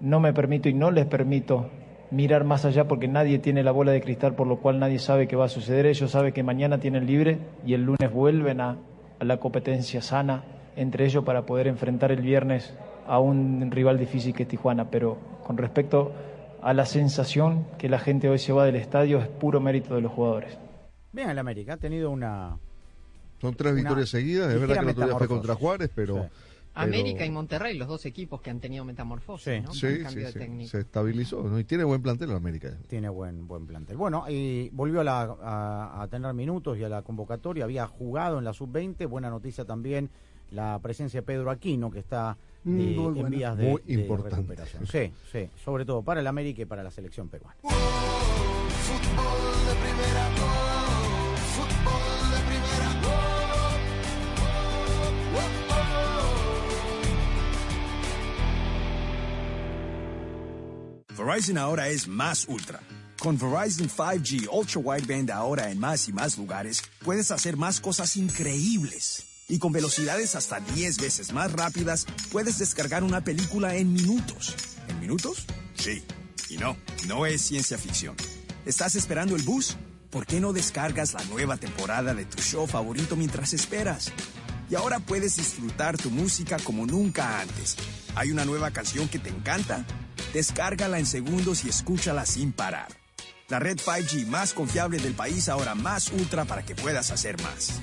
No me permito y no les permito mirar más allá porque nadie tiene la bola de cristal, por lo cual nadie sabe qué va a suceder. Ellos saben que mañana tienen libre y el lunes vuelven a, a la competencia sana entre ellos para poder enfrentar el viernes a un rival difícil que es Tijuana. Pero con respecto a la sensación que la gente hoy se va del estadio, es puro mérito de los jugadores. Bien, el América ha tenido una. Son tres Una victorias seguidas. Es verdad que el otro día fue contra Juárez, pero. pero- América y Monterrey, los dos equipos que han tenido metamorfosis, ¿no? Sí, Con sí, cambio de sí, técnico. se estabilizó. ¿no? Y tiene buen plantel el América. Tiene buen buen plantel. Bueno, y volvió a, la- a- a tener minutos y a la convocatoria. Había jugado en la sub-20. Buena noticia también la presencia de Pedro Aquino, que está Mm, eh, muy en buena. vías de, Muy de importante. recuperación. Sí, sí. Sobre todo para el América y para la selección peruana. Fútbol de primera, oh, fútbol de primera. Verizon ahora es más ultra. Con Verizon 5G Ultra Wideband ahora en más y más lugares, puedes hacer más cosas increíbles. Y con velocidades hasta 10 veces más rápidas, puedes descargar una película en minutos. ¿En minutos? Sí. Y no, no es ciencia ficción. ¿Estás esperando el bus? ¿Por qué no descargas la nueva temporada de tu show favorito mientras esperas? Y ahora puedes disfrutar tu música como nunca antes. ¿Hay una nueva canción que te encanta? Descárgala en segundos y escúchala sin parar. La red 5G más confiable del país ahora más ultra para que puedas hacer más.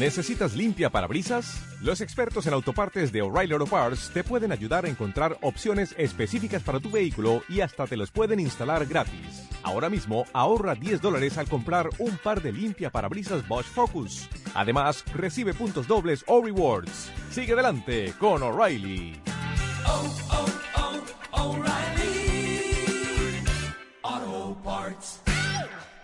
¿Necesitas limpia parabrisas? Los expertos en autopartes de O'Reilly Auto Parts te pueden ayudar a encontrar opciones específicas para tu vehículo y hasta te los pueden instalar gratis. Ahora mismo ahorra 10 dólares al comprar un par de limpia parabrisas Bosch Focus. Además, recibe puntos dobles o rewards. Sigue adelante con O'Reilly. Auto Parts.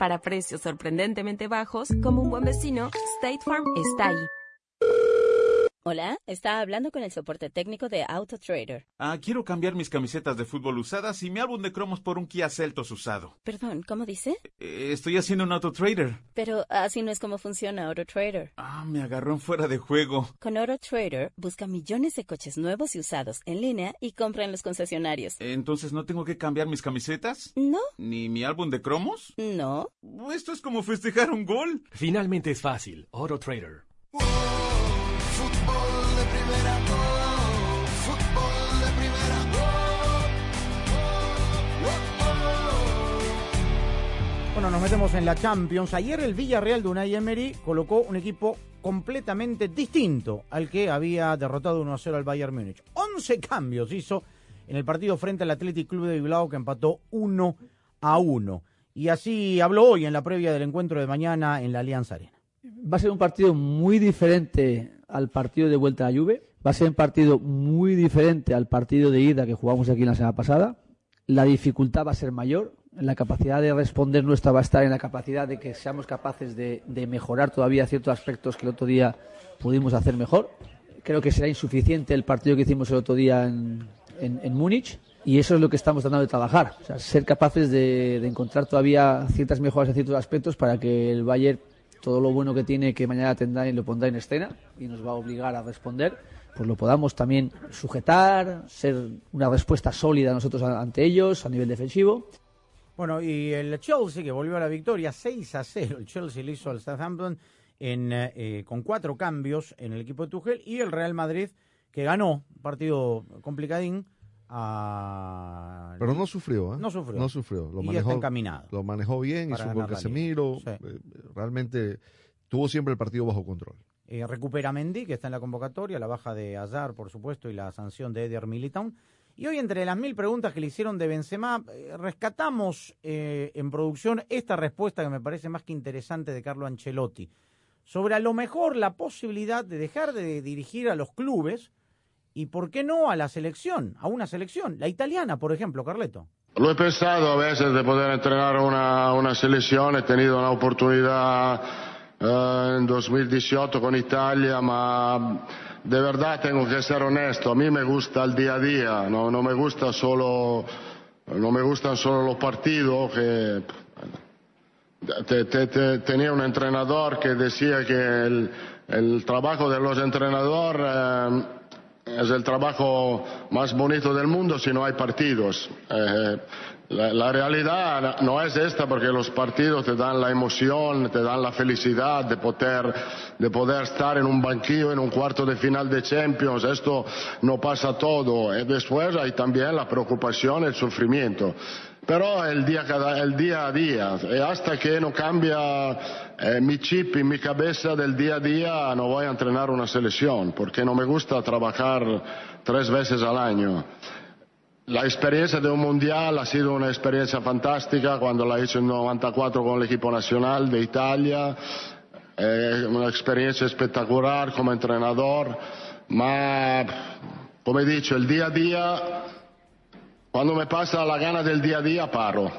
Para precios sorprendentemente bajos, como un buen vecino, State Farm está ahí. Hola, está hablando con el soporte técnico de AutoTrader. Ah, quiero cambiar mis camisetas de fútbol usadas y mi álbum de cromos por un Kia Celtos usado. Perdón, ¿cómo dice? Eh, estoy haciendo un AutoTrader. Pero así no es como funciona AutoTrader. Ah, me agarró en fuera de juego. Con AutoTrader, busca millones de coches nuevos y usados en línea y compra en los concesionarios. Entonces, ¿no tengo que cambiar mis camisetas? No. ¿Ni mi álbum de cromos? No. Esto es como festejar un gol. Finalmente es fácil. AutoTrader. De fútbol de primera, Bueno, nos metemos en la Champions. Ayer el Villarreal de Unai Emery colocó un equipo completamente distinto al que había derrotado 1 a 0 al Bayern Múnich. 11 cambios hizo en el partido frente al Athletic Club de Bilbao que empató 1 a 1. Y así habló hoy en la previa del encuentro de mañana en la Alianza Arena. Va a ser un partido muy diferente al partido de vuelta a Juve. Va a ser un partido muy diferente al partido de ida que jugamos aquí la semana pasada. La dificultad va a ser mayor. La capacidad de responder nuestra va a estar en la capacidad de que seamos capaces de, mejorar todavía ciertos aspectos que el otro día pudimos hacer mejor. Creo que será insuficiente el partido que hicimos el otro día en, en, en Múnich y eso es lo que estamos tratando de trabajar. Ser capaces de, de encontrar todavía ciertas mejoras en ciertos aspectos para que el Bayern todo lo bueno que tiene que mañana tendrá y lo pondrá en escena y nos va a obligar a responder, pues lo podamos también sujetar, ser una respuesta sólida nosotros ante ellos a nivel defensivo. Bueno, y el Chelsea que volvió a la victoria 6 a 0. El Chelsea le hizo al Southampton en, eh, eh, con cuatro cambios en el equipo de Tuchel y el Real Madrid que ganó, un partido complicadín. A... Pero no sufrió, ¿eh? No sufrió. No sufrió. Lo Y manejó, está encaminado. Lo manejó bien, hizo con Casemiro. Sí. eh, Realmente tuvo siempre el partido bajo control. Eh, recupera Mendy, que está en la convocatoria, la baja de Azar, por supuesto, y la sanción de Eder Militao. Y hoy, entre las mil preguntas que le hicieron de Benzema, eh, rescatamos eh, en producción esta respuesta que me parece más que interesante de Carlo Ancelotti. Sobre a lo mejor la posibilidad de dejar de dirigir a los clubes y, ¿por qué no, a la selección, a una selección? La italiana, por ejemplo, Carleto. Lo he pensado a veces de poder entrenar una, una selección, he tenido una oportunidad eh, en 2018 con Italia, ma de verdad tengo que ser honesto, a mí me gusta el día a día, no, no me gusta solo, no me gustan solo los partidos, que te- te- te- tenía un entrenador que decía que el, el trabajo de los entrenadores eh, es el trabajo más bonito del mundo si no hay partidos. Eh, la, realidad no es esta porque los partidos te dan la emoción, te dan la felicidad de poder, de poder estar en un banquillo en un cuarto de final de Champions. Esto no pasa todo. Y después hay también la preocupación, el sufrimiento. Día, cada- el día a día, y hasta que no cambia eh, mi chip y mi cabeza del día a día, no voy a entrenar una selección, porque no me gusta trabajar tres veces al año. La experiencia de un mundial ha sido una experiencia fantástica cuando la hice en 94 con el equipo nacional de Italia. Eh, una experiencia espectacular como entrenador, ma como he dicho, el día a día, cuando me pasa la gana del día a día, paro.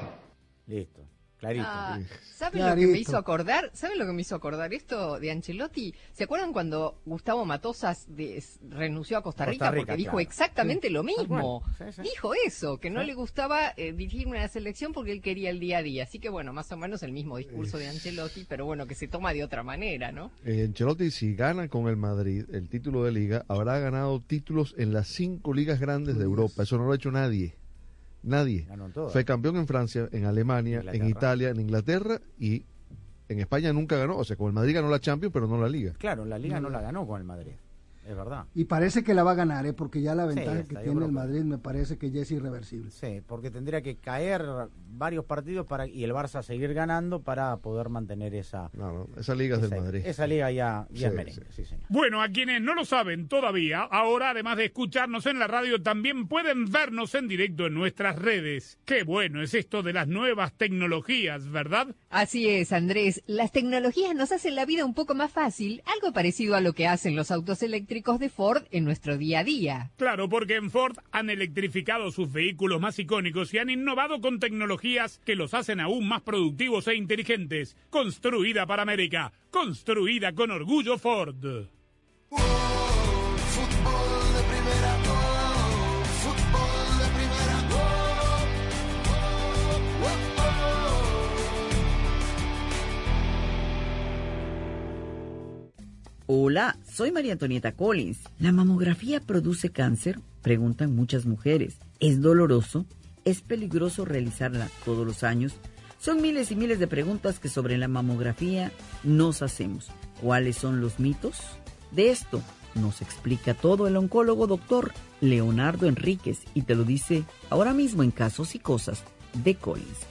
Listo, clarito. Ah, ¿Sabe lo que me hizo acordar? ¿Sabe lo que me hizo acordar esto de Ancelotti? ¿Se acuerdan cuando Gustavo Matosas de- renunció a Costa Rica, Costa Rica, porque dijo claro. exactamente Sí, lo mismo? cual. Sí, sí. Dijo eso, que no Sí. le gustaba eh, dirigir una selección porque él quería el día a día. Así que bueno, más o menos el mismo discurso de Ancelotti, pero bueno, que se toma de otra manera, ¿no? Eh, Ancelotti, si gana con el Madrid el título de liga, habrá ganado títulos en las cinco ligas grandes de Europa. Eso no lo ha hecho nadie. Nadie. Ganó en todas. Fue campeón en Francia, en Alemania, en. Italia, en Inglaterra y en España nunca ganó. O sea, con el Madrid ganó la Champions, pero no la liga. Claro, la liga no la ganó con el Madrid. Es verdad. Y parece que la va a ganar, ¿eh? porque ya la ventaja que tiene el Madrid me parece que ya es irreversible. Sí, porque tendría que caer varios partidos para y el Barça seguir ganando para poder mantener esa No, no, esa liga es del Madrid. esa liga ya, ya es Sí, merengue, sí, señor. Bueno, a quienes no lo saben todavía, ahora además de escucharnos en la radio, también pueden vernos en directo en nuestras redes. Qué bueno es esto de las nuevas tecnologías, ¿verdad? Así es, Andrés. Las tecnologías nos hacen la vida un poco más fácil, algo parecido a lo que hacen los autos eléctricos de Ford en nuestro día a día. Claro, porque en Ford han electrificado sus vehículos más icónicos y han innovado con tecnologías que los hacen aún más productivos e inteligentes. Construida para América, construida con orgullo Ford. Hola, soy María Antonieta Collins. ¿La mamografía produce cáncer? Preguntan muchas mujeres. ¿Es doloroso? ¿Es peligroso realizarla todos los años? Son miles y miles de preguntas que sobre la mamografía nos hacemos. ¿Cuáles son los mitos? De esto nos explica todo el oncólogo doctor Leonardo Enríquez y te lo dice ahora mismo en Casos y Cosas de Collins.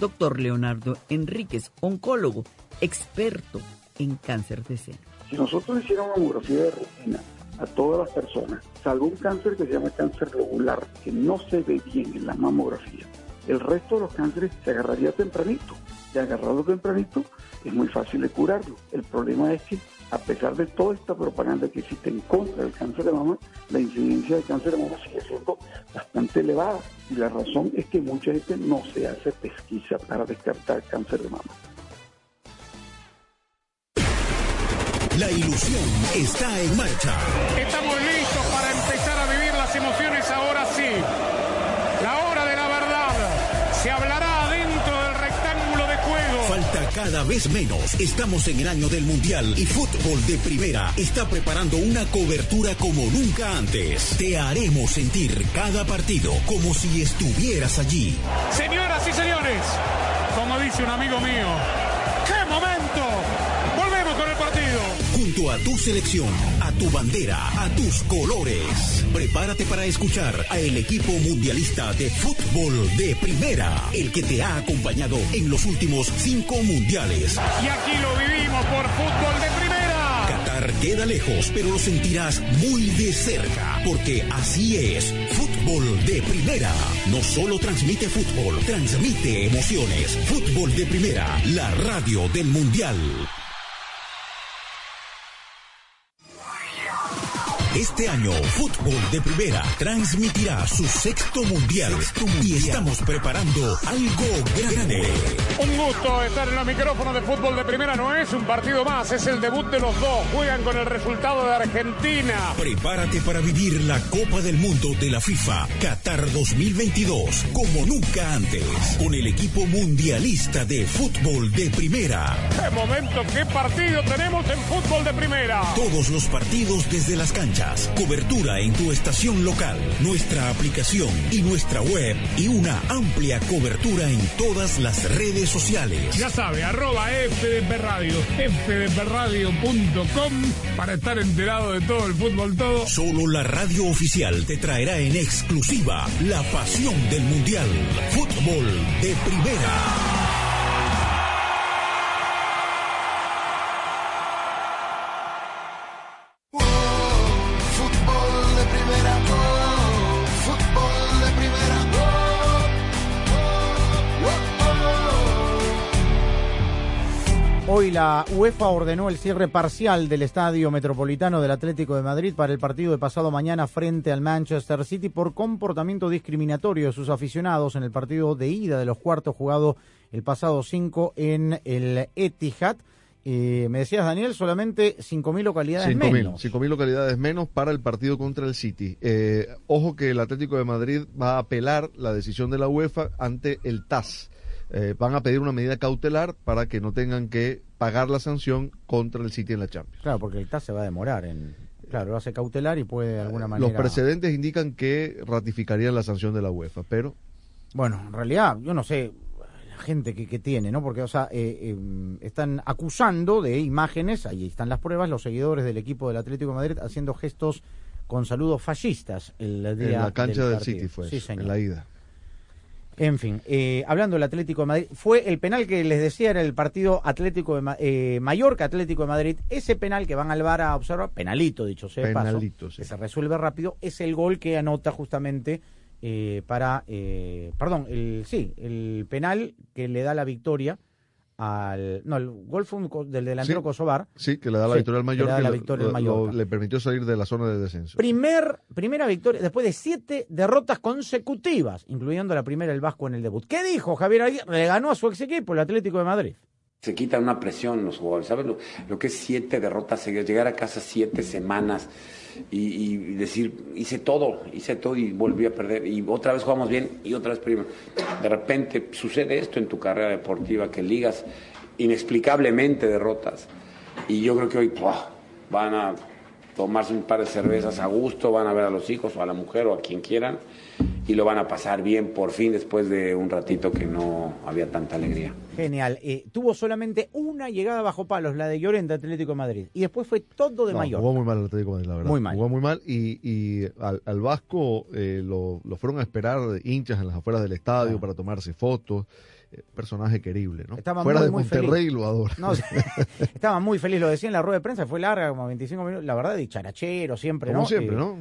Doctor Leonardo Enríquez, oncólogo, experto en cáncer de seno. Si nosotros hiciéramos mamografía de rutina a todas las personas, salvo un cáncer que se llama cáncer globular, que no se ve bien en la mamografía, el resto de los cánceres se agarraría tempranito. Y agarrarlo tempranito es muy fácil de curarlo. El problema es que, a pesar de toda esta propaganda que existe en contra del cáncer de mama, la incidencia de cáncer de mama sigue siendo bastante elevada. Y la razón es que mucha gente no se hace pesquisa para descartar cáncer de mama. La ilusión está en marcha. Estamos listos para empezar a vivir las emociones ahora sí. Cada vez menos. Estamos en el año del Mundial y Fútbol de Primera está preparando una cobertura como nunca antes. Te haremos sentir cada partido como si estuvieras allí. Señoras y señores, como dice un amigo mío, ¡qué momento! Volvemos con el partido. Junto a tu selección, tu bandera, a tus colores. Prepárate para escuchar a el equipo mundialista de fútbol de primera, el que te ha acompañado en los últimos cinco mundiales. Y aquí lo vivimos por fútbol de primera. Qatar queda lejos, pero lo sentirás muy de cerca, porque así es. Fútbol de primera. No solo transmite fútbol, transmite emociones. Fútbol de primera, la radio del mundial. Este año, Fútbol de Primera transmitirá su sexto mundial, y estamos preparando algo grande. Un gusto estar en los micrófonos de fútbol de primera. No es un partido más, es el debut de los dos. Juegan con el resultado de Argentina. Prepárate para vivir la Copa del Mundo de la FIFA Qatar 2022 como nunca antes, con el equipo mundialista de fútbol de primera. ¡Qué momento, qué partido tenemos en fútbol de primera! Todos los partidos desde las canchas, cobertura en tu estación local, nuestra aplicación y nuestra web y una amplia cobertura en todas las redes sociales. Ya sabe, arroba FDP Radio, fdpradio.com para estar enterado de todo el fútbol todo. Solo la radio oficial te traerá en exclusiva la pasión del mundial. Fútbol de primera. Hoy la UEFA ordenó el cierre parcial del Estadio Metropolitano del Atlético de Madrid para el partido de pasado mañana frente al Manchester City por comportamiento discriminatorio de sus aficionados en el partido de ida de los cuartos jugado el pasado 5 en el Etihad. Eh, me decías, Daniel, solamente 5.000 localidades 5.000 menos. 5.000 localidades menos para el partido contra el City. Eh, ojo que el Atlético de Madrid va a apelar la decisión de la UEFA ante el TAS. Eh, van a pedir una medida cautelar para que no tengan que pagar la sanción contra el City en la Champions. Claro, porque el TAS se va a demorar en... Claro, lo hace cautelar y puede de alguna manera... Los precedentes indican que ratificarían la sanción de la UEFA, pero... Bueno, en realidad, yo no sé la gente que, que tiene, ¿no? Porque, o sea, eh, eh, están acusando de imágenes, ahí están las pruebas, los seguidores del equipo del Atlético de Madrid haciendo gestos con saludos fascistas el día en la cancha del. City fue, Sí, en la ida. En fin, eh, hablando del Atlético de Madrid, fue el penal que les decía era el partido Atlético de Ma- eh, Mallorca Atlético de Madrid. Ese penal que van al VAR a observar, penalito dicho sea paso, Penalito, sí. que se resuelve rápido, es el gol que anota justamente eh, para, eh, perdón, el sí, el penal que le da la victoria al, no, el gol fue un co- del delantero Sí, Kosovar. Sí, que le da la Sí, victoria al que le da la victoria al le permitió salir de la zona de descenso. Primer, primera victoria después de siete derrotas consecutivas, incluyendo la primera el Vasco en el debut. ¿Qué dijo Javier Aguirre? Le ganó a su ex equipo, el Atlético de Madrid. Se quita una presión los jugadores. ¿Sabes lo, lo que es siete derrotas seguidas? Llegar a casa siete semanas y, decir, hice todo, hice todo y volví a perder. Y otra vez jugamos bien y otra vez perdimos. De repente sucede esto en tu carrera deportiva, que ligas inexplicablemente derrotas. Y yo creo que hoy van a tomarse un par de cervezas a gusto, van a ver a los hijos o a la mujer o a quien quieran y lo van a pasar bien por fin después de un ratito que no había tanta alegría. Genial. Eh, tuvo solamente una llegada bajo palos, la de Llorente Atlético de Madrid. Y después fue todo de No, mayor. Jugó muy mal el Atlético de Madrid, la verdad. Muy mal. Jugó muy mal y, y al, al Vasco eh, lo, lo fueron a esperar hinchas en las afueras del estadio para tomarse fotos. Eh, personaje querible, ¿no? Estaba Fuera muy, de muy Monterrey feliz. lo adora. No, sí, estaba muy feliz, lo decía en la rueda de prensa, fue larga, como 25 minutos, la verdad, dicharachero siempre, Como ¿no? siempre, Eh, ¿no?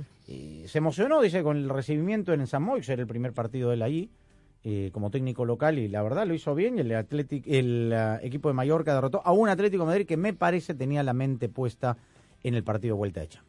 Se emocionó, dice, con el recibimiento en San Moix, era el primer partido de él allí, eh, como técnico local, y la verdad lo hizo bien, y el, Atlético, el ah, equipo de Mallorca derrotó a un Atlético Madrid que me parece tenía la mente puesta en el partido de vuelta Champions.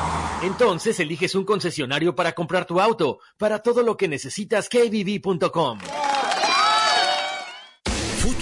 Entonces eliges un concesionario para comprar tu auto. Para todo lo que necesitas, kbb.com.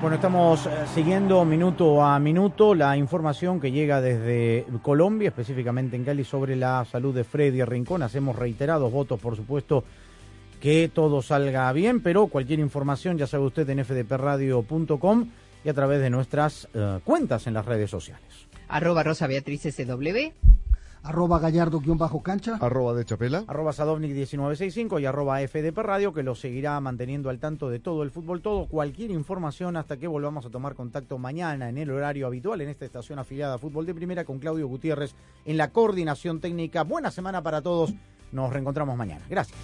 Bueno, estamos eh, siguiendo minuto a minuto la información que llega desde Colombia, específicamente en Cali, sobre la salud de Freddy Rincón. Hacemos reiterados votos, por supuesto, que todo salga bien, pero cualquier información ya sabe usted en fdpradio.com y a través de nuestras eh, cuentas en las redes sociales. Arroba Rosa Beatriz. Arroba Gallardo-cancha. Arroba de Chapela. Arroba Sadovnik1965 y arroba FDP Radio, que lo seguirá manteniendo al tanto de todo el fútbol, todo, cualquier información hasta que volvamos a tomar contacto mañana en el horario habitual en esta estación afiliada a Fútbol de Primera con Claudio Gutiérrez en la coordinación técnica. Buena semana para todos. Nos reencontramos mañana. Gracias.